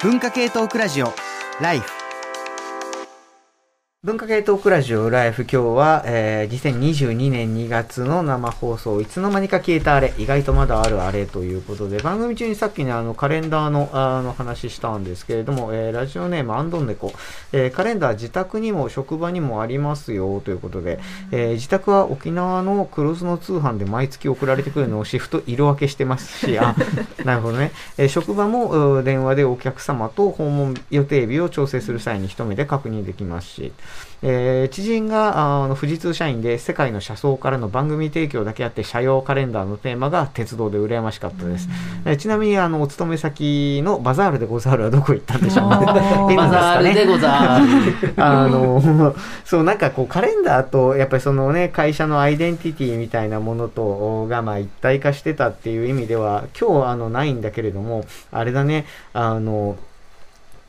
文化系トークラジオライフ。文化系トークラジオライフ今日は、えー、2022年2月の生放送。いつの間にか消えたあれ。意外とまだあるあれということで番組中にさっきねあのカレンダーのあの話したんですけれども、えー、ラジオネームアンドンネコ、えー、カレンダー自宅にも職場にもありますよということで、えー、自宅は沖縄のクロスの通販で毎月送られてくるのをシフト色分けしてますしあ なるほどね、えー、職場も電話でお客様と訪問予定日を調整する際に一目で確認できますしえー、知人があの富士通社員で世界の車窓からの番組提供だけあって車用カレンダーのテーマが鉄道で羨ましかったです、えー、ちなみにあのお勤め先のバザールでござるはどこ行ったんでしょうね。バザールでござる。あの そうなんかこうカレンダーとやっぱりそのね会社のアイデンティティみたいなものとがまあ一体化してたっていう意味では今日あのないんだけれどもあれだね。あの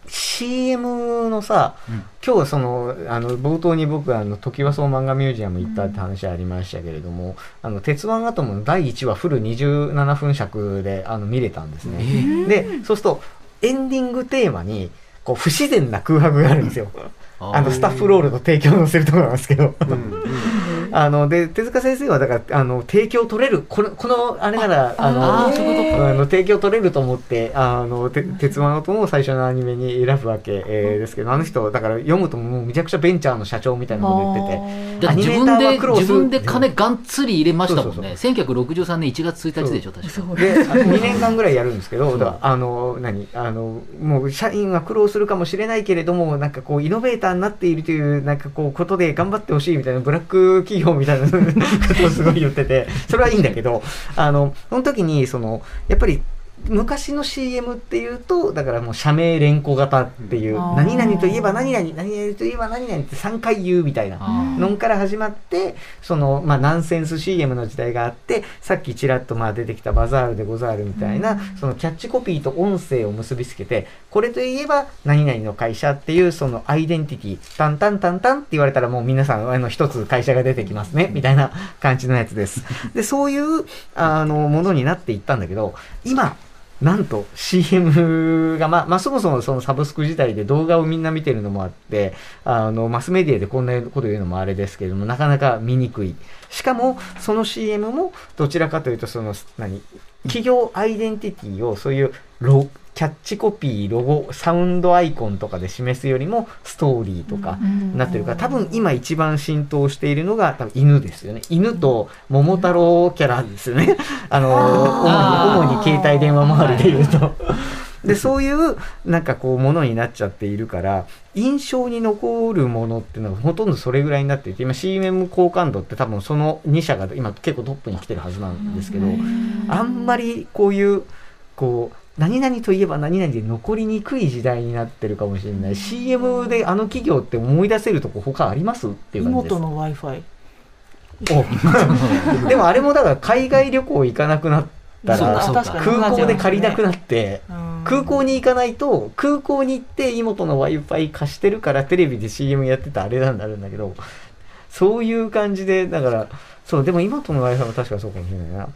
CM のさ、うん、今日そのあの冒頭に僕あの時和荘漫画ミュージアム行ったって話ありましたけれども、あの鉄腕アトムの第1話フル27分尺であの見れたんですね、えー、でそうするとエンディングテーマにこう不自然な空白があるんですよ。あのスタッフロールの提供を載せるところなんですけど、うんうん あので手塚先生はだからあの提供取れるこのこのあれならあのあの提供取れると思ってあのて鉄腕のとも最初のアニメに選ぶわけ、えー、ですけどあの人だから読むともうめちゃくちゃベンチャーの社長みたいなこと言ってて自分で自分で金がっつり入れましたもんね。1963年1月1日でしょ確か。で2年間ぐらいやるんですけどだあの何あのもう社員は苦労するかもしれないけれどもなんかこうイノベーターになっているというなんかこうことで頑張ってほしいみたいなブラック企業みたいなことをすごい言ってて、それはいいんだけど、あの、その時に、その、やっぱり、昔の CM っていうと、だからもう社名連呼型っていう、何々といえば何々、何々といえば何々って3回言うみたいなのから始まって、その、まあ、ナンセンス CM の時代があって、さっきちらっとまあ出てきたバザールでござるみたいな、そのキャッチコピーと音声を結びつけて、これといえば何々の会社っていうそのアイデンティティ、タンタンタンタンって言われたらもう皆さん、あの、一つ会社が出てきますね、みたいな感じのやつです。で、そういう、あの、ものになっていったんだけど、今、なんと CM が、まあ、まあ、そもそもそのサブスク自体で動画をみんな見てるのもあって、あの、マスメディアでこんなこと言うのもあれですけれども、なかなか見にくい。しかも、その CM もどちらかというと、その、何、企業アイデンティティをそういうキャッチコピー、ロゴ、サウンドアイコンとかで示すよりもストーリーとかなってるから、多分今一番浸透しているのが多分犬ですよね。犬と桃太郎キャラですよね。あの、主に、主に携帯電話周りで言うと。で、そういうなんかこうものになっちゃっているから、印象に残るものっていうのはほとんどそれぐらいになっていて、今 CM 好感度って多分その2社が今結構トップに来てるはずなんですけど、あんまりこういう、こう、何々といえば何々で残りにくい時代になってるかもしれない。CM であの企業って思い出せるとこ他ありますっていう感じです。妹の Wi-Fi。でもあれもだから海外旅行行かなくなったら空港で借りなくなって、空港に行かないと空港に行って妹の Wi-Fi 貸してるからテレビで CM やってたあれなんだるんだけどそういう感じでだからそうでも妹の Wi-Fi は確かそうかもしれないな。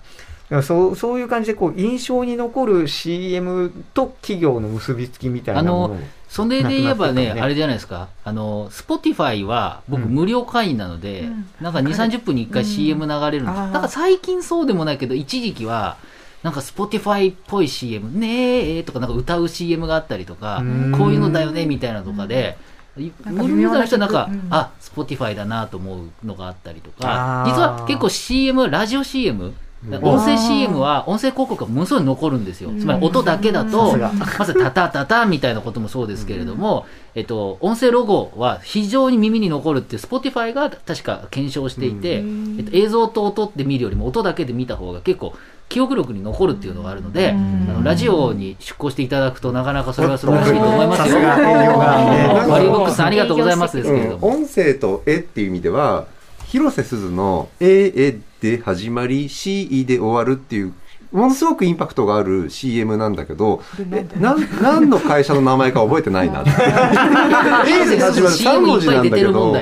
そうそういう感じでこう印象に残る CM と企業の結びつきみたいなものそれで言えばね、ね。あれじゃないですか、あの、スポティファイは僕無料会員なので、うん、なんか2、30分に1回 CM 流れるんです、うん、なんか最近そうでもないけど、一時期は、なんかスポティファイっぽい CM、ねえとかなんか歌う CM があったりとか、こういうのだよねみたいなとかで、無料ユーザーの人はなんか、うん、あ、スポティファイだなと思うのがあったりとか、実は結構 CM、ラジオ CM、音声 CM は音声広告がものすごい残るんですよ。つまり音だけだと、まずタタタタみたいなこともそうですけれども、えっと、音声ロゴは非常に耳に残るって Spotify が確か検証していて、えっと、映像と音で見るよりも音だけで見た方が結構記憶力に残るっていうのがあるので、あのラジオに出向していただくとなかなかそれは素晴らしいと思いますよ。ワリーボックスさんありがとうございますですけれども。音声と絵っていう意味では、広瀬すずの「ええで始まり C で終わるっていうものすごくインパクトがある CM なんだけど、え、な、何の会社の名前か覚えてないな。A で始まる3文字なんだけど、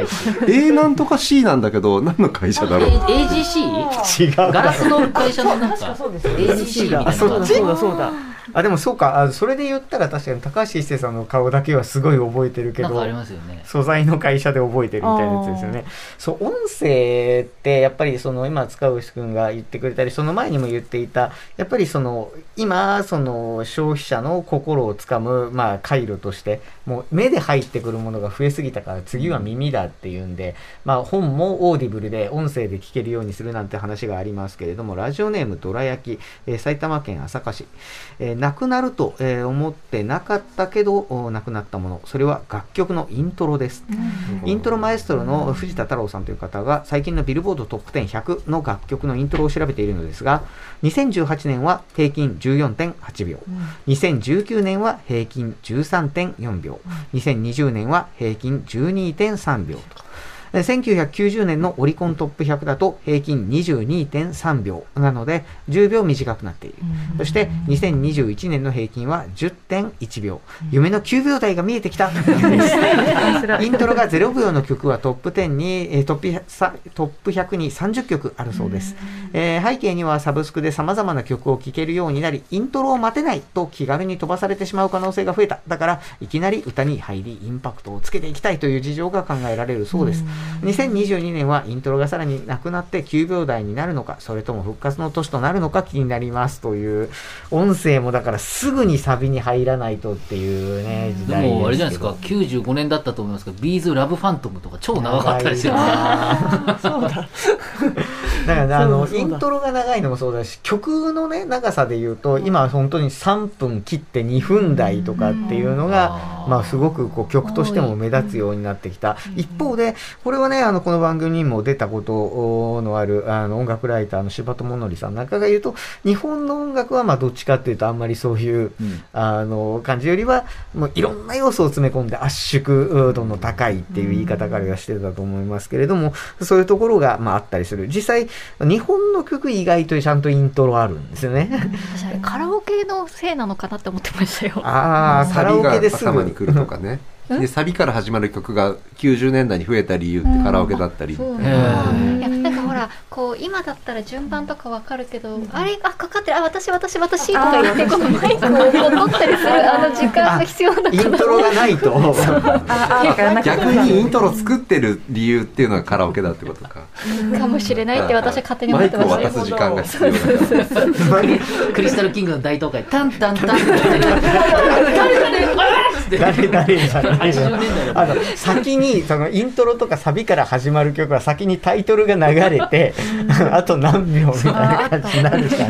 A なんとか C なんだけど、何の会社だろう？AGC? 違う。ガラスの会社のなんか、AGC みたいな。そうだそうだそうだ。あでもそうかあそれで言ったら確かに高橋一生さんの顔だけはすごい覚えてるけどなんかありますよね。素材の会社で覚えてるみたいなやつですよね。そう、音声ってやっぱりその今塚越くんが言ってくれたり、その前にも言っていた、やっぱりその今、その消費者の心をつかむ、まあ回路として、もう目で入ってくるものが増えすぎたから次は耳だっていうんで、まあ本もオーディブルで音声で聞けるようにするなんて話がありますけれども、ラジオネームどら焼き、えー埼玉県朝霞市、えー無くなると、えー思ってなかったけど、お無くなったもの、それは楽曲のイントロです。イントロマエストロの藤田太郎さんという方が最近のビルボードトップ100の楽曲のイントロを調べているのですが、2018年は平均14.8秒、2019年は平均13.4秒、2020年は平均12.3秒。と。え1990年のオリコントップ100だと平均22.3秒なので10秒短くなっている。そして2021年の平均は10.1秒。夢の9秒台が見えてきた。イントロが0秒の曲はトップ10に、えートップ100さトップ100に30曲あるそうです。えー背景にはサブスクで様々な曲を聴けるようになり、イントロを待てないと気軽に飛ばされてしまう可能性が増えた。だから、いきなり歌に入り、インパクトをつけていきたいという事情が考えられるそうです。2022年はイントロがさらになくなって9秒台になるのか、それとも復活の年となるのか気になりますという、音声もだからすぐにサビに入らないとっていうね、時で代で。もあれじゃないですか、95年だったと思いますけど、ビーズラブファントムとか超長かったですよね。そうだ。だからね、あの、イントロが長いのもそうだし、曲のね、長さで言うと、今は本当に3分切って2分台とかっていうのが、うん。まあすごくこう曲としても目立つようになってきた。一方で、これはね、あの、この番組にも出たことのある、あの、音楽ライターの柴友則さんなんかが言うと、日本の音楽はまあどっちかっていうとあんまりそういう、うん。あの、感じよりは、もういろんな要素を詰め込んで圧縮度の高いっていう言い方彼がしてたと思いますけれども、そういうところが、まああったりする。実際、日本の曲意外とちゃんとイントロあるんですよね。私あれカラオケのせいなのかなって思ってましたよ。ああ、カラオサビがケですぐ。頭に来るとかね。で、サビから始まる曲が90年代に増えた理由ってカラオケだったり。そうんいやかこう今だったら順番とかわかるけど、あれあかかってる。あ私私私とか言ってこのマイクを取ったりするあの 時間が必要だイントロがないと。逆にイントロ作ってる理由っていうのはカラオケだってことか。かもしれないって私は勝手に思マイってましたよ。クを渡す時間が必要だから。クリスタルキングの大東海、タンタンタンって言って誰誰じゃない80年代あの先にそのイントロとかサビから始まる曲は先にタイトルが流れてあと何秒みたいな感じになるから、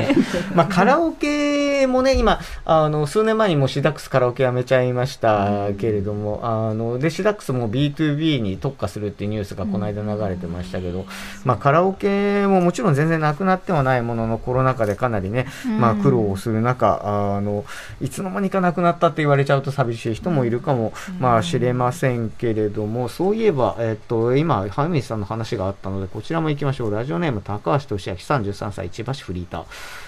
まあ、カラオケもね今あの数年前にもうシダックスカラオケやめちゃいましたけれども、あのでシダックスも B2B に特化するっていうニュースがこの間流れてましたけど、まあ、カラオケももちろん全然なくなってはないもののコロナ禍でかなりね、まあ、苦労をする中あのいつの間にかなくなったって言われちゃうと寂しい人もいるかも、まあ、知れませんけれどもそういえば、えっと、今羽水さんの話があったのでこちらも行きましょうラジオネーム高橋俊明33歳千葉市フリーター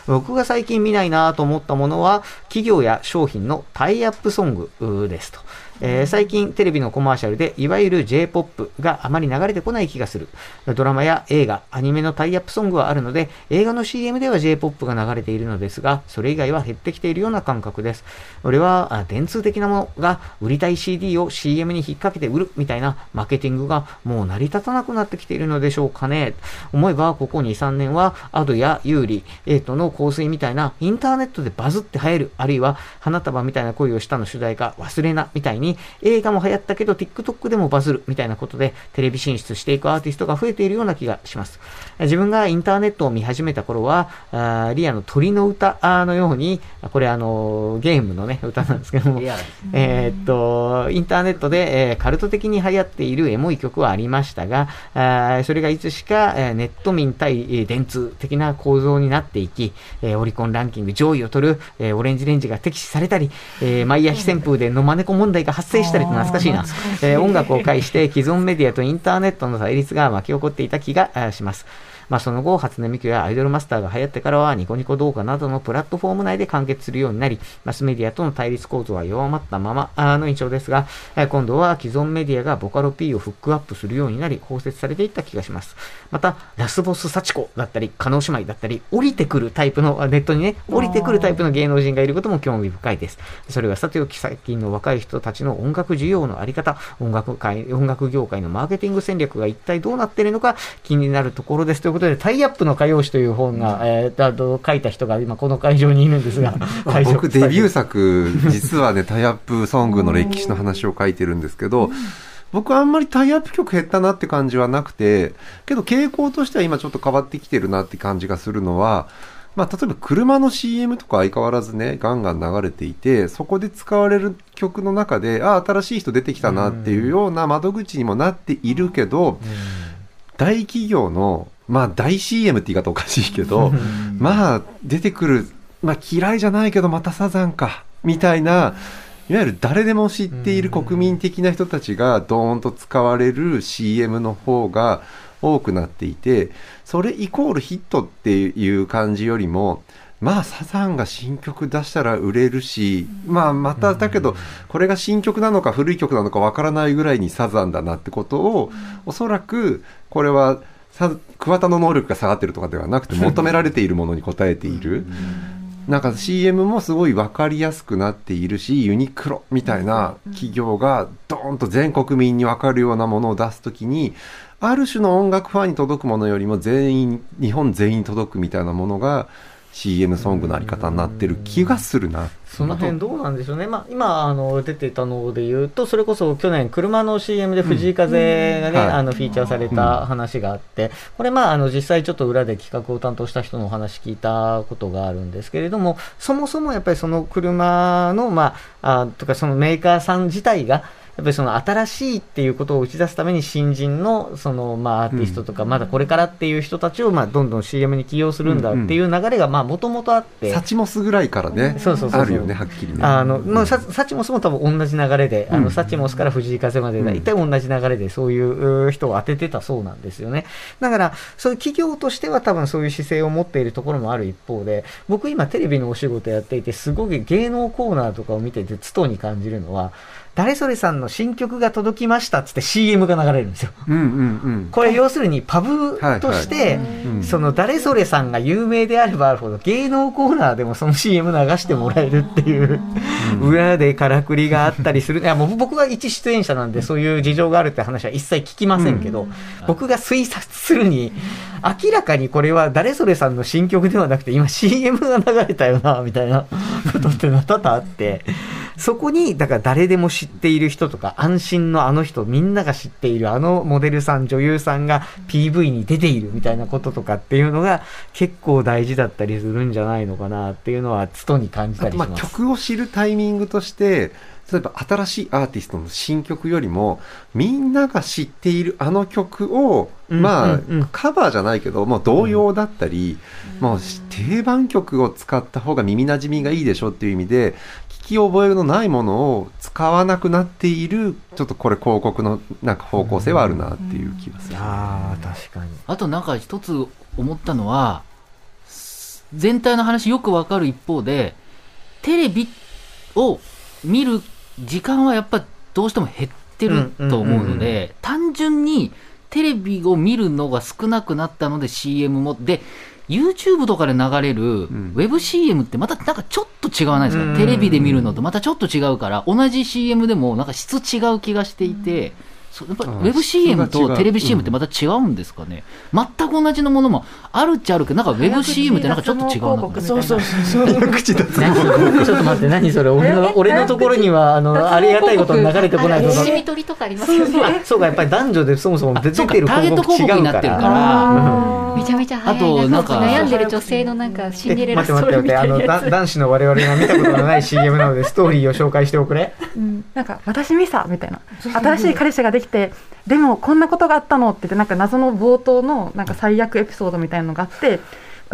僕が最近見ないなと思ったものは企業や商品のタイアップソングですと。えー最近テレビのコマーシャルでいわゆる J-POP があまり流れてこない気がする。ドラマや映画、アニメのタイアップソングはあるので、映画の CM では J-POP が流れているのですが、それ以外は減ってきているような感覚です。俺は電通的なものが売りたい CD を CM に引っ掛けて売るみたいなマーケティングがもう成り立たなくなってきているのでしょうかね。思えばここ2、3年は Ado や優里、瑛人の香水みたいなインターネットでバズって流行る、あるいは花束みたいな恋をしたの主題歌勿忘みたいに映画も流行ったけど TikTok でもバズるみたいなことでテレビ進出していくアーティストが増えているような気がします。自分がインターネットを見始めた頃は、あーリアの鳥の歌のように、これあのゲームのね、歌なんですけども、えーっと、インターネットで、えーカルト的に流行っているエモい曲はありましたが、あーそれがいつしか、えーネット民対えー電通的な構造になっていき、えーオリコンランキング上位を取る、えーオレンジレンジが敵視されたり、えーマイヤー非旋風でのまねこ問題が発生したりと懐かしいな、えー音楽を介して既存メディアとインターネットの対立が巻き起こっていた気がします。まあ、その後、初音ミクやアイドルマスターが流行ってからは、ニコニコ動画などのプラットフォーム内で完結するようになり、マスメディアとの対立構造は弱まったままあの印象ですが、今度は既存メディアがボカロ P をフックアップするようになり、包摂されていった気がします。また、ラスボス幸子だったり、加納姉妹だったり、降りてくるタイプの、ネットにね、降りてくるタイプの芸能人がいることも興味深いです。それがさておき、最近の若い人たちの音楽需要のあり方、音楽界、音楽業界のマーケティング戦略が一体どうなっているのか気になるところです。とことで、タイアップの歌謡詞という本が、えー、あの書いた人が今この会場にいるんですが、僕デビュー作実はね タイアップソングの歴史の話を書いてるんですけど僕はあんまりタイアップ曲減ったなって感じはなくてけど傾向としては今ちょっと変わってきてるなって感じがするのはまあ、例えば車の CM とか相変わらずねガンガン流れていてそこで使われる曲の中であ新しい人出てきたなっていうような窓口にもなっているけど大企業のまあ大 CM って言い方おかしいけどまあ出てくる、まあ、嫌いじゃないけどまたサザンかみたいないわゆる誰でも知っている国民的な人たちがドーンと使われる CM の方が多くなっていてそれイコールヒットっていう感じよりもまあサザンが新曲出したら売れるし、まあまただけどこれが新曲なのか古い曲なのかわからないぐらいにサザンだなってことをおそらくこれはさ桑田の能力が下がってるとかではなくて求められているものに応えている。なんか CM もすごい分かりやすくなっているしユニクロみたいな企業がドーンと全国民に分かるようなものを出すときにある種の音楽ファンに届くものよりも全員日本全員に届くみたいなものが CM ソングのあり方になってる気がするな。その辺どうなんでしょうね、まあ、今あの出てたので言うと、それこそ去年、車の CM で藤井風がね、はい。あのフィーチャーされた話があって、これ、まあ、あの実際ちょっと裏で企画を担当した人のお話聞いたことがあるんですけれども、そもそもやっぱりその車の、まあ、あとかそのメーカーさん自体が、やっぱりその新しいっていうことを打ち出すために新人のそのまあアーティストとかまだこれからっていう人たちをまあどんどん CM に起用するんだっていう流れがまあもともとあって、サチモスぐらいからね、そうそうそうあるよね、はっきりね。あの、まあ、ササチモスも多分同じ流れで、あうん。の、サチモスから藤井風までうん。大体同じ流れでそういうう人を当ててたそうなんですよね。だから、そういう企業としては多分そういう姿勢を持っているところもある一方で、僕今テレビのお仕事やっていて、すごい芸能コーナーとかを見てて、つとに感じるのは、誰それさんの新曲が届きましたっつって CM が流れるんですよ。うんうんうん。これ要するにパブとして、うんその誰それさんが有名であればあるほど芸能コーナーでもその CM 流してもらえるっていう。裏でからくりがあったりする。いやもう僕が一出演者なんでそういう事情があるって話は一切聞きませんけど、僕が推察するに明らかにこれは誰それさんの新曲ではなくて今 CM が流れたよなみたいなことってのは多々あって。そこにだから誰でも知っている人とか安心のあの人みんなが知っているあのモデルさん女優さんが PV に出ているみたいなこととかっていうのが結構大事だったりするんじゃないのかなっていうのはつとに感じたりします。曲を知るタイミングとして例えば新しいアーティストの新曲よりもみんなが知っているあの曲を、うんまあ、うんうん。カバーじゃないけどもう童謡だったり、もう定番曲を使った方が耳なじみがいいでしょっていう意味で聞き覚えのないものを使わなくなっているちょっとこれ広告のなんか方向性はあるなっていう気がする。ああ確かに。あとなんか一つ思ったのは、全体の話よくわかる一方で、テレビを見る時間はやっぱどうしても減ってると思うのうんうんうんで、単純にテレビを見るのが少なくなったので CM も、で、YouTube とかで流れるん。WebCM ってまたなんかちょっと違わないですか、うん。テレビで見るのとまたちょっと違うから、同じ CM でもなんか質違う気がしていて、そうやっぱりああ WebCM 質が違う。とテレビ CM ってまた違うんですかね、全く同じのものもあるっちゃあるけど、なんか WebCM ってなんかちょっと違うなそうそうそう。早口だ何 ちょっと待って何それ？俺の俺のところにはあのありがたいことに流れてこないしみ取りとかありますよねあそうかやっぱり男女でそもそも出てるそうかターゲット広告になってるから。ら。めちゃめちゃ早いあとなんか悩んでる女性のなんかシンデレえラストーリーみ待って待って待ってあの男子の我々が見たことのない CM なので ストーリーを紹介しておくれ。うん。なんか私ミサみたいな新しい彼氏ができてでもこんなことがあったのって言ってなんか謎の冒頭のなんか最悪エピソードみたいなのがあって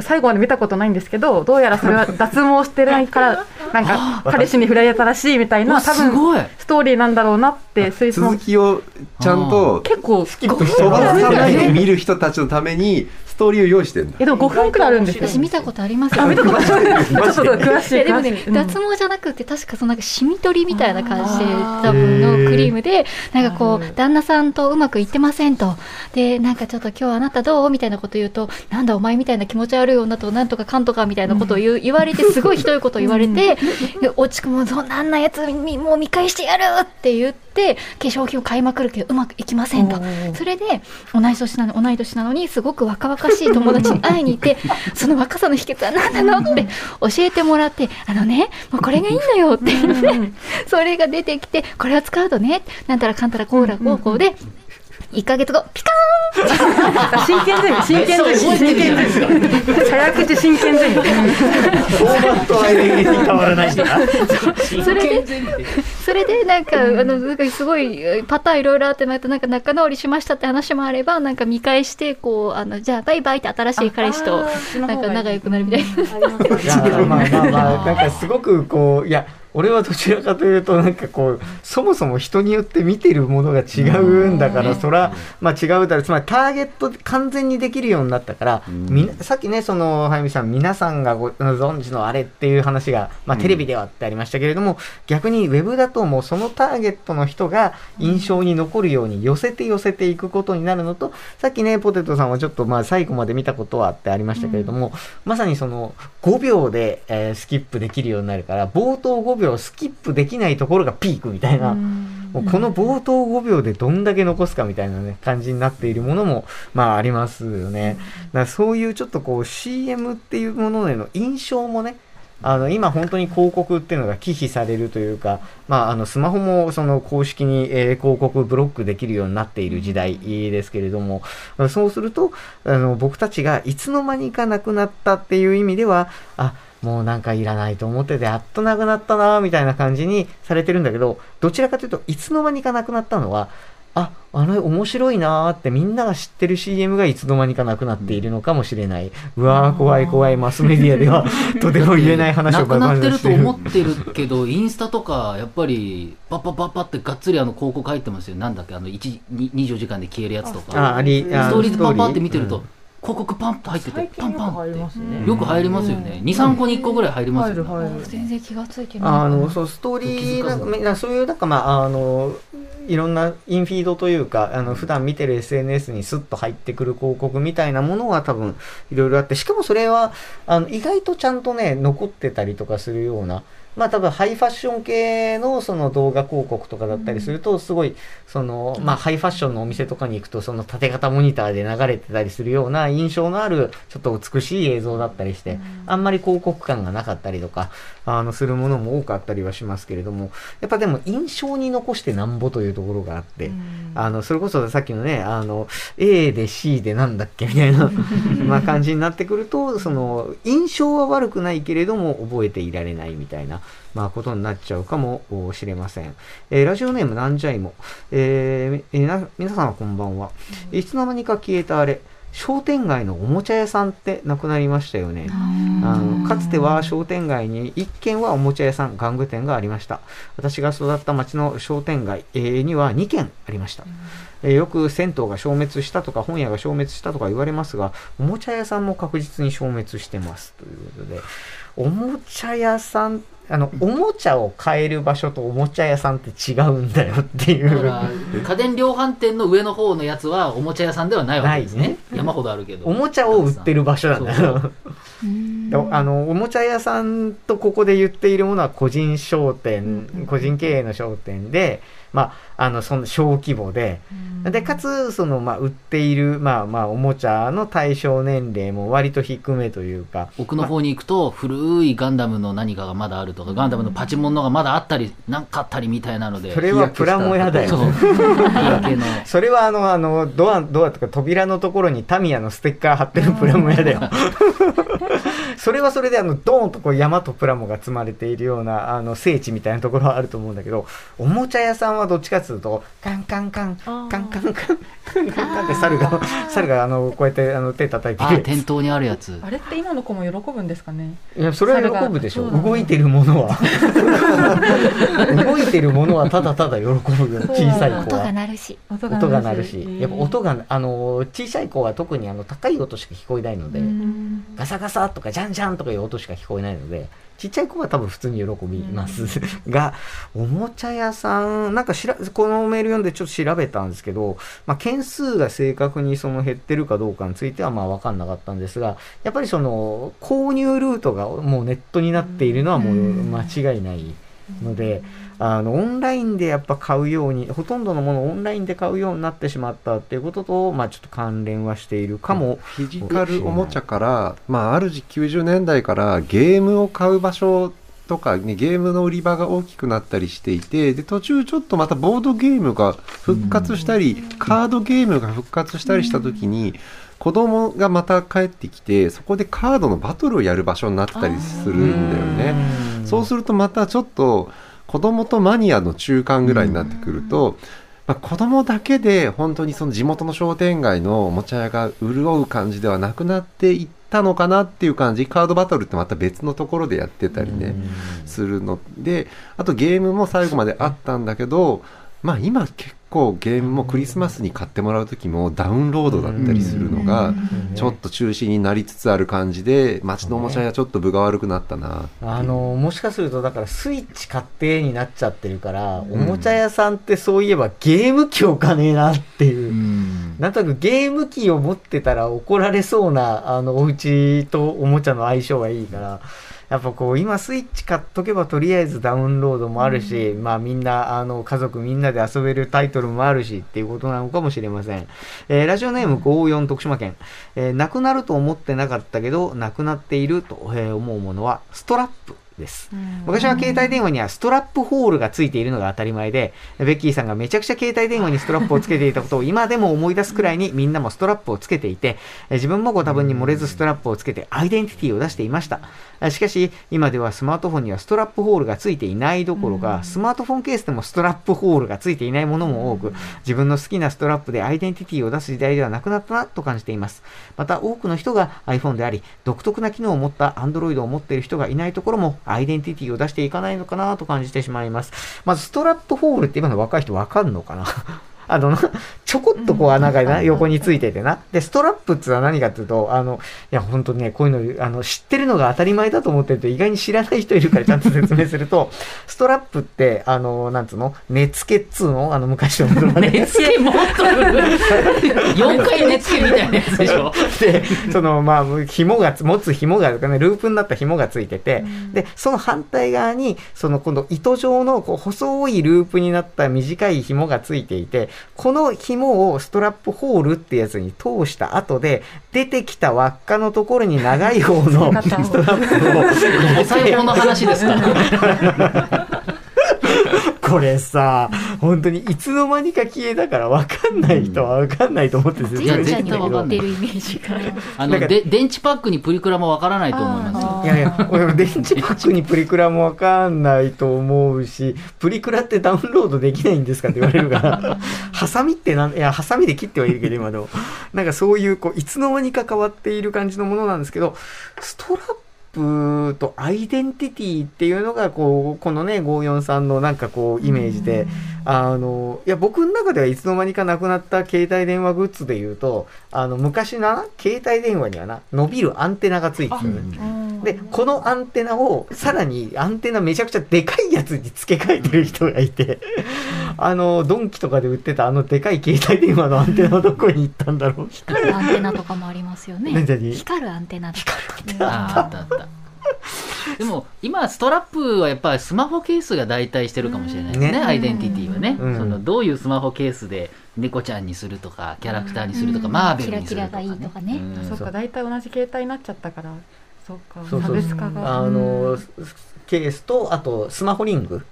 最後まで見たことないんですけどどうやらそれは脱毛してないからなんか彼氏に振られたらしいみたいなわ多分ストーリーなんだろうなって推続測きをちゃんと結構キップし飛ばさないでね。見る人たちのためにストーリーを用意してんだ。えでも5分くらいあるんですよ。私見たことありますよ。あ見たことある。ちょっと詳しい。でもね詳しい、うん。脱毛じゃなくて確かそのなんかシミ取りみたいな感じで多分のクリームでなんかこう旦那さんとうまくいってませんと。でなんかちょっと今日あなたどうみたいなこと言うとなんだお前みたいな気持ち悪い女となんとかかんとかみたいなことを言う言われてすごいひどいことを言われてで落ち込むそんなんなやつみもう見返してやるって言って化粧品を買いまくるけどうまくいきませんと。それで同い年なの同い年なのにすごく若々しい友達に 会いに行ってその若さの秘訣は何なのって教えてもらってあのねもうこれがいいんだよって言ってそれが出てきてこれを使うとねなんたらかんたらこうらこうこうで1ヶ月後ピカ真剣ゼミ真剣ゼミ。真剣ゼミ早口真剣ゼミフォーマットは永遠に変わらないんだなーンそれでそれでなんかあのなんかすごいパターンいろいろあってまたなんか仲直りしましたって話もあればなんか見返してこうあのじゃあバイバイって新しい彼氏となんか仲良くなるみたいな。いやまあまあまあなんかすごくこういや俺はどちらかというとなんかこうそもそも人によって見てるものが違うんだからそらまあ違うだろう。つまりターゲット完全にできるようになったからみなさっきねその早見さん皆さんがご存知のあれっていう話がまあテレビではってありましたけれども逆にウェブだともうそのターゲットの人が印象に残るように寄せて寄せていくことになるのとさっきねポテトさんはちょっとまあ最後まで見たことはってありましたけれども、まさにその5秒で、えースキップできるようになるから冒頭5秒スキップできないところがピークみたいな、もうこの冒頭5秒でどんだけ残すかみたいなね感じになっているものもまあありますよね。だからそういうちょっとこう CM っていうものへの印象もねあの今本当に広告っていうのが忌避されるというか、まあ、あのスマホもその公式に、えー広告ブロックできるようになっている時代ですけれども、そうするとあの僕たちがいつの間にかなくなったっていう意味ではあもうなんかいらないと思っててやっとなくなったなみたいな感じにされてるんだけどどちらかというといつの間にかなくなったのはあ、あれ面白いなーってみんなが知ってる CM がいつの間にかなくなっているのかもしれない。うわー怖い怖いマスメディアでは とても言えない話をなくなってると思っってるけど、インスタとか、やっぱり、パッパッパッパってがっつりあの広告入ってますよ。なんだっけ、あの、1、に24時間で消えるやつとか。あ、あり、あストーリーズパンパンって見てるとうん、広告パンと入ってて最、パンパン入りますねって。よく入りますよね。2、3個に1個ぐらい入りますよね。全然気がついてない。あのそうストーリーなんかめなそういうなんかまああのいろんなインフィードというかあの普段見てる SNS にスッと入ってくる広告みたいなものは多分いろいろあってしかもそれはあの意外とちゃんとね残ってたりとかするようなまあ多分ハイファッション系のその動画広告とかだったりするとすごいそのまあハイファッションのお店とかに行くとその縦型モニターで流れてたりするような印象のあるちょっと美しい映像だったりしてあんまり広告感がなかったりとかあのするものも多かったりはしますけれどもやっぱでも印象に残してなんぼというところがあってあのそれこそさっきのねあの A で C でなんだっけみたいなまあ感じになってくるとその印象は悪くないけれども覚えていられないみたいな、まあ、ことになっちゃうかもしれません、えーラジオネームなんじゃいも、えー皆さんこんばんは、いつの間にか消えたあれ商店街のおもちゃ屋さんってなくなりましたよね。あのかつては商店街に1軒はおもちゃ屋さん玩具店がありました。私が育った町の商店街、えーには2軒ありました、えーよく銭湯が消滅したとか本屋が消滅したとか言われますがおもちゃ屋さんも確実に消滅してます。ということでおもちゃ屋さんあのおもちゃを買える場所とおもちゃ屋さんって違うんだよっていうだから、家電量販店の上の方のやつはおもちゃ屋さんではないわけですね。山ほどあるけど。おもちゃを売ってる場所なんだよ。であのおもちゃ屋さんとここで言っているものは個人商店、個人経営の商店で、まあ、あのその小規模で、でかつその、まあ、売っている、まあまあ、おもちゃの対象年齢も割と低めというか、奥の方に行くと、古いガンダムの何かがまだあるとか、ガンダムのパチモンのがまだあったり、なんかあったりみたいなので。それはプラモ屋だよ それはあの、あの、ドア、ドアとか扉のところにタミヤのステッカー貼ってるプラモ屋だよ。それはそれであの、ドーンとこう山とプラモが積まれているような、あの、聖地みたいなところはあると思うんだけど、おもちゃ屋さんはどっちかっていうと、カンカンカン、カンカンカン、カンカンカンって猿が、猿があの、こうやってあの手叩いてあ、る。店頭にあるやつ。あれって今の子も喜ぶんですかね？いや、それは喜ぶでしょ。猿が動いてるものは。動いえてるものはただただ喜ぶよ小さい子音がは。鳴るし音音が鳴るし、やっぱ音が、あの、小さい子は特にあの、高い音しか聞こえないので、ガサガサとかジャンジャンとかいう音しか聞こえないので、ちっちゃい子は多分普通に喜びます。が、おもちゃ屋さん、なんかしら、このメール読んでちょっと調べたんですけど、まあ、件数が正確にその減ってるかどうかについてはまあ分かんなかったんですが、やっぱりその、購入ルートがもうネットになっているのはもう間違いないので、あの、オンラインでやっぱ買うように、ほとんどのものをオンラインで買うようになってしまったっていうことと、まあちょっと関連はしているかも。フィジカルおもちゃから、まあ、ある時90年代からゲームを買う場所とか、ね、ゲームの売り場が大きくなったりしていてで途中ちょっとまたボードゲームが復活したり、カードゲームが復活したりした時に、子供がまた帰ってきてそこでカードのバトルをやる場所になったりするんだよね。そうするとまたちょっと子供とマニアの中間ぐらいになってくると、まあ、子供だけで本当にその地元の商店街のおもちゃ屋が潤う感じではなくなっていったのかなっていう感じ。カードバトルってまた別のところでやってたりねするの。であとゲームも最後まであったんだけどまあ今結構ゲームもクリスマスに買ってもらう時もダウンロードだったりするのがちょっと中止になりつつある感じで街のおもちゃ屋ちょっと分が悪くなったな。あの、もしかすると、だからスイッチ買ってになっちゃってるから、おもちゃ屋さんってそういえばゲーム機置かねえなっていう。なんとなくゲーム機を持ってたら怒られそうな、あの、お家とおもちゃの相性がいいから、やっぱこう、今スイッチ買っとけばとりあえずダウンロードもあるし、まあみんな、あの、家族みんなで遊べるタイトルもあるしっていうことなのかもしれません。えーラジオネーム54徳島県。えーなくなると思ってなかったけど、なくなっていると、えー思うものは、ストラップ。です。昔は携帯電話にはストラップホールがついているのが当たり前で、ベッキーさんがめちゃくちゃ携帯電話にストラップをつけていたことを 今でも思い出すくらいにみんなもストラップをつけていて、え自分もご多分に漏れずストラップをつけてアイデンティティを出していました。しかし、今ではスマートフォンにはストラップホールがついていないどころか、スマートフォンケースでもストラップホールがついていないものも多く、自分の好きなストラップでアイデンティティを出す時代ではなくなったなと感じています。また、多くの人が iPhone であり、独特な機能を持った Android を持っている人がいないところも、アイデンティティを出していかないのかなと感じてしまいます。まず、ストラップホールって今の若い人わかんのかな？あのな、ちょこっとこう穴がな、横についててな。で、ストラップってのは何かっていうと、あの、いや、本当にね、こういうの、あの、知ってるのが当たり前だと思ってると意外に知らない人いるからちゃんと説明すると、ストラップって、あの、なんつうの？根付けっつうの？あの、昔のものまね。寝つけもっと4回寝つけみたいなやつでしょ。で、その、まあ、紐がつ、持つ紐が、ね、ループになった紐がついてて、で、その反対側に、その、今度、糸状の、こう、細いループになった短い紐がついていて、この紐をストラップホールってやつに通した後で、出てきた輪っかのところに長い方の ストラップをお裁縫の話ですか？ら。これさ、本当にいつの間にか消えたから分かんない人は分かんないと思って説いや明して絶対わかんない出るイメージがあの、なんかで、電池パックにプリクラもわからないと思います。よ。いやいや、俺も電池パックにプリクラもわかんないと思うし、プリクラってダウンロードできないんですかって言われるから、ハサミってなん、いや、ハサミで切ってはいるけど、今でも。なんかそういう、こう、いつの間にか変わっている感じのものなんですけど、ストラップとアイデンティティっていうのが、こう、このね、543のなんかこう、イメージで、あの、いや、僕の中ではいつの間にかなくなった携帯電話グッズで言うと、あの、昔な、携帯電話にはな、伸びるアンテナがついてる。で、このアンテナを、さらにアンテナめちゃくちゃでかいやつに付け替えてる人がいて、あの、ドンキとかで売ってたあのでかい携帯電話のアンテナはどこに行ったんだろう。光るアンテナとかもありますよね。光るアンテナとかああったあった。でも、今、ストラップはやっぱりスマホケースが代替してるかもしれないですね、ね。アイデンティティはね。うん。そのどういうスマホケースで猫ちゃんにするとか、キャラクターにするとか、マーベルにするとか、ね。キラキラがいいとかね。うん。そっか大体同じ携帯になっちゃったからそっか差そうそう。別化が。あの、ケースと、あと、スマホリング。うん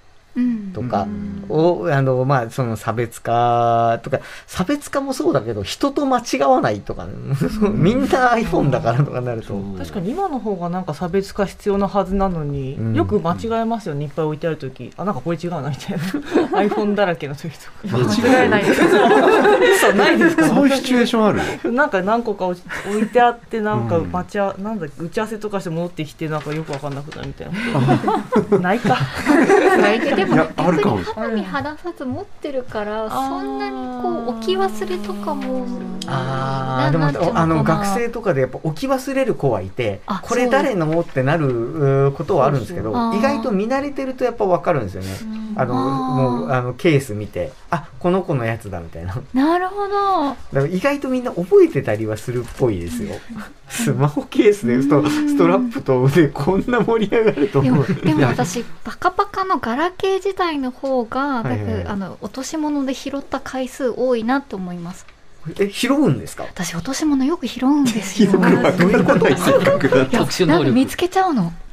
とかを、あの、まあ、その差別化とか、差別化もそうだけど、人と間違わないとか、みんな iPhone だからとかなると、確かに今の方がなんか差別化必要なはずなのに、うん。よく間違えますよねいっぱい置いてある時。あなんかこれ違うなみたいな。iPhone だらけの時とか。間違えない。です嘘ないですか？そういうシチュエーションある？なんか何個か置いてあってなんかうん。待ちあなんだ打ち合わせとかして戻ってきてなんかよくわかんなくなるみたいな。ないか。ないかでもいやある逆にかも。肌身離さず持ってるからそんなにこう置き忘れとかもああでもあの学生とかでやっぱ置き忘れる子はいてあこれ誰のってなることはあるんですけど意外と見慣れてるとやっぱ分かるんですよね。あのもうあのケース見てあこの子のやつだみたいな。なるほど。ら意外とみんな覚えてたりはするっぽいですよ。スマホケースでストストラップとでこんな盛り上がるとでも思うでも私パカパカのガラケー自体の方がはいはい。はいあの落とし物で拾った回数多いなと思います。え拾うんですか？私落とし物よく拾うんですよ。よくわからない性格だいや特殊能力。なんか見つけちゃうの。え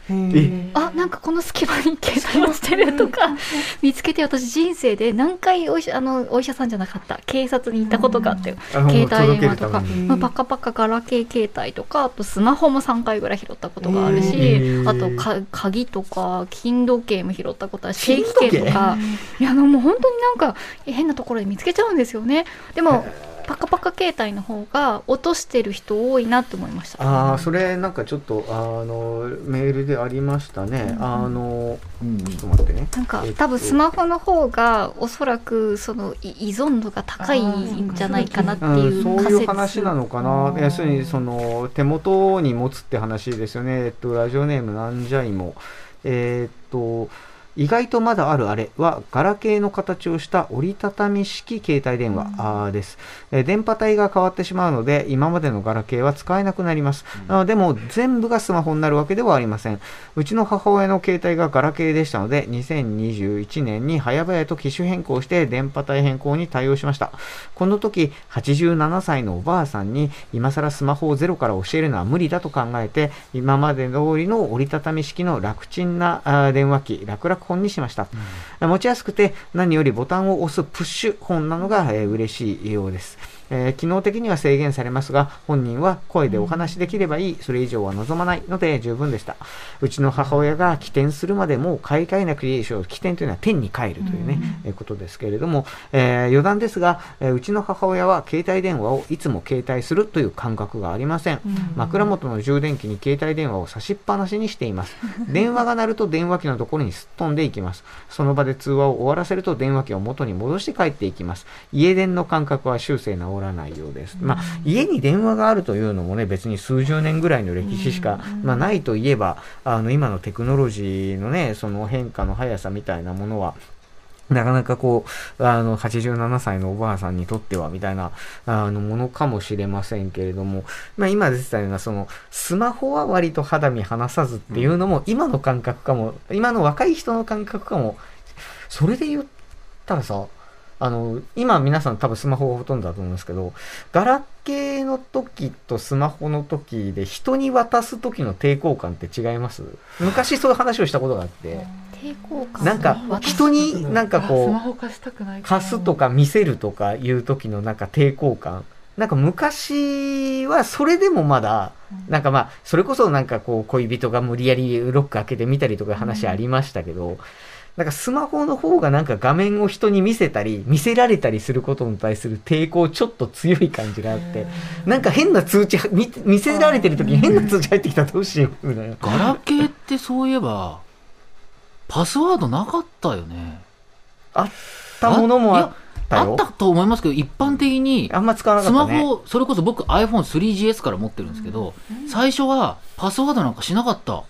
あなんかこの隙間に携帯をしてるとか見つけて私人生で何回お医者あのお医者さんじゃなかった。警察に行ったことがあって携帯電話とか、まあ、パカパカガラケー携帯とかあとスマホも3回ぐらい拾ったことがあるし、あとか鍵とか金時計も拾ったことある。し金時計？定期券とか。いやもう本当になんか変なところで見つけちゃうんですよね。でもパカパカ携帯の方が落としてる人多いなって思いました。ああそれなんかちょっとあのメールでありましたね、あのうんちょっと待ってね。なんかえっと多分スマホの方がおそらくそのい依存度が高いんじゃないかなってうん、いうそう仮説いう話なのかな。要するにその手元に持つって話ですよね、えっと、ラジオネームなんじゃいも。えーっと意外とまだあるあれはガラケーの形をした折りたたみ式携帯電話、です、えー電波帯が変わってしまうので今までのガラケーは使えなくなります、あーでも全部がスマホになるわけではありません。うちの母親の携帯がガラケーでしたので2021年に早々と機種変更して電波帯変更に対応しました。この時87歳のおばあさんに今更スマホをゼロから教えるのは無理だと考えて今まで通りの折りたたみ式の楽ちんな電話機楽々本にしました、持ちやすくて何よりボタンを押すプッシュ本なのが、えー嬉しいようです。えー機能的には制限されますが本人は声でお話しできればいい。それ以上は望まないので十分でした。うちの母親が起点するまでもう買い替えなくていいでしょう起点というのは天に帰るというね、えーことですけれども、えー余談ですが、えーうちの母親は携帯電話をいつも携帯するという感覚がありません、枕元の充電器に携帯電話を差しっぱなしにしています。電話が鳴ると電話機のところにすっ飛んでいきます。その場で通話を終わらせると電話機を元に戻して帰っていきます。家電の感覚は終生治らないようです、まあ、家に電話があるというのもね別に数十年ぐらいの歴史しか、まあ、ないといえばあの今のテクノロジーのねその変化の速さみたいなものはなかなかこう、あの、87歳のおばあさんにとっては、みたいな、あの、ものかもしれませんけれども、まあ今出てたような、その、スマホは割と肌身離さずっていうのも、今の感覚かも、今の若い人の感覚かも、それで言ったらさ、あの、今皆さん多分スマホがほとんどだと思うんですけど、ガラケーの時とスマホの時で人に渡す時の抵抗感って違います？昔そういう話をしたことがあって、抵抗感？なんか人になんかスこうマ、ホ貸したくない貸すとか見せるとかいう時のなんか抵抗感。なんか昔はそれでもまだ、なんかまあ、それこそなんかこう恋人が無理やりロック開けてみたりとか話ありましたけど、なんかスマホの方がなんか画面を人に見せたり、見せられたりすることに対する抵抗ちょっと強い感じがあって、なんか変な通知、見見せられてる時に変な通知入ってきたらどうしようみたいな。ガラケーってそういえば、パスワードなかったよね。あったものもあったよ。あったと思いますけど、一般的に、あんま使わなかスったね。マホ、それこそ僕 iPhone3GS から持ってるんですけど、最初はパスワードなんかしなかった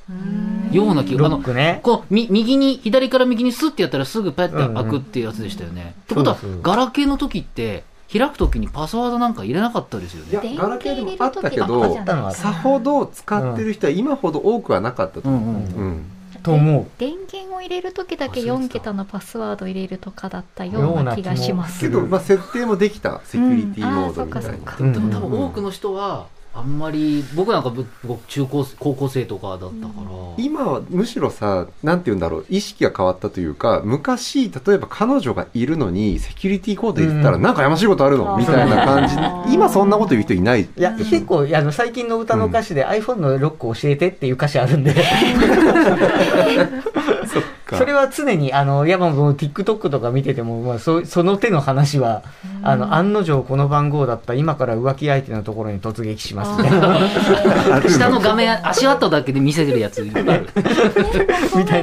ような気が、ね。こうみ右に、左から右にスッてやったらすぐペッて開くっていうやつでしたよね。ってことはガラケーの時って、開く時にパスワードなんか入れなかったですよね。いやガラケーでもあったけ電どさほど使ってる人は今ほど多くはなかったとうん思う、うんうんと思う。電源を入れる時だけ忘れてた。4桁のパスワード入れるとかだったような気がします。けど、まあ、設定もできた。セキュリティモードみたいな、うん。あーそっかそっか。うん。でも多分多くの人は、あんまり、僕なんかぶ僕中高、高校生とかだったから。今はむしろさなんて言うんだろう意識が変わったというか昔例えば彼女がいるのにセキュリティコード入れてたら、うん。なんかやましいことあるの？みたいな感じ。うん今そんなこと言う人いない？いや、結構、あの、最近の歌の歌詞で iPhone のロック教えてっていう歌詞あるんで、そっか。それは常に、あの、いや、もう TikTok とか見てても、まあ、そその手の話は、あの、案の定この番号だった、今から浮気相手のところに突撃しまますみたいな下の画面足跡だけで見せてるやつ みたい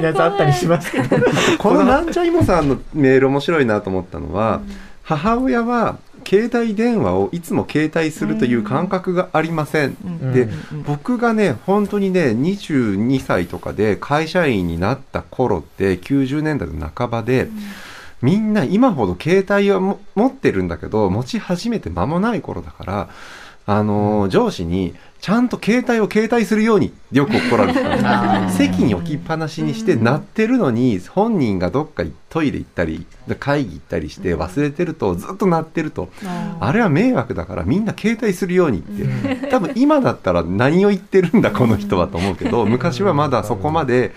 なやつあったりします。けどこのなんちゃいもさんのメール面白いなと思ったのは、母親は携帯電話をいつも携帯するという感覚がありません、で僕がね本当にね22歳とかで会社員になった頃って90年代の半ばで、みんな今ほど携帯をも持ってるんだけど持ち始めて間もない頃だからあのー上司にちゃんと携帯を携帯するようによく怒られてた。んです席に置きっぱなしにして鳴ってるのに本人がどっかトイレ行ったり会議行ったりして忘れてるとずっと鳴ってると。あれは迷惑だからみんな携帯するようにって。多分今だったら何を言ってるんだこの人はと思うけど昔はまだそこまで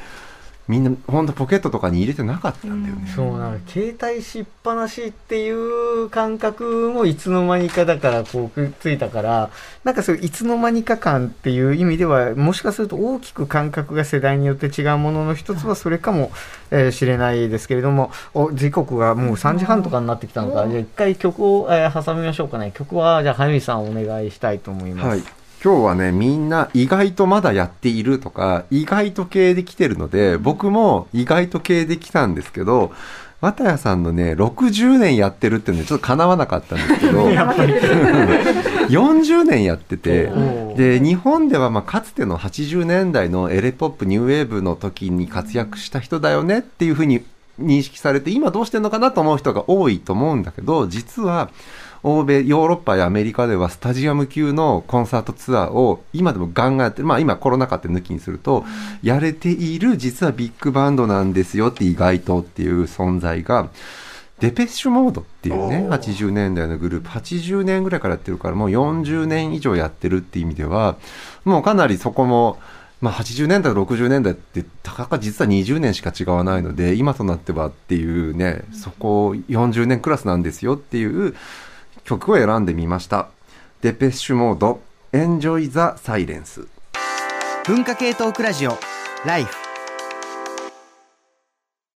みんな本当ポケットとかに入れてなかったんだよね。そうなの携帯しっぱなしっていう感覚もいつの間にかだからこうくっついたからなんかそういつの間にか感っていう意味ではもしかすると大きく感覚が世代によって違うものの一つはそれかもえーしれないですけれどもお時刻がもう3時半とかになってきたのかじゃあ一回曲を、えー挟みましょうかね曲はじゃあ早見さんお願いしたいと思います。はい。今日はね、みんな意外とまだやっているとか、意外と系で来てるので、僕も意外と系で来たんですけど、綿谷さんのね、60年やってるっていうのでちょっと叶わなかったんですけど、40年やってて、で、日本ではまあかつての80年代のエレポップ、ニューウェーブの時に活躍した人だよねっていうふうに認識されて、今どうしてんのかなと思う人が多いと思うんだけど、実は、欧米、ヨーロッパやアメリカではスタジアム級のコンサートツアーを今でもガンガンやってる。まあ今コロナ禍って抜きにすると、やれている実はビッグバンドなんですよって意外とっていう存在が、デペッシュモードっていうね、80年代のグループ、80年ぐらいからやってるから、もう40年以上やってるっていう意味では、もうかなりそこも、まあ、80年代と60年代ってたかが実は20年しか違わないので今となってはっていうねそこ40年クラスなんですよっていう曲を選んでみました。デペッシュモード Enjoy the Silence 文化系トークラジオライフ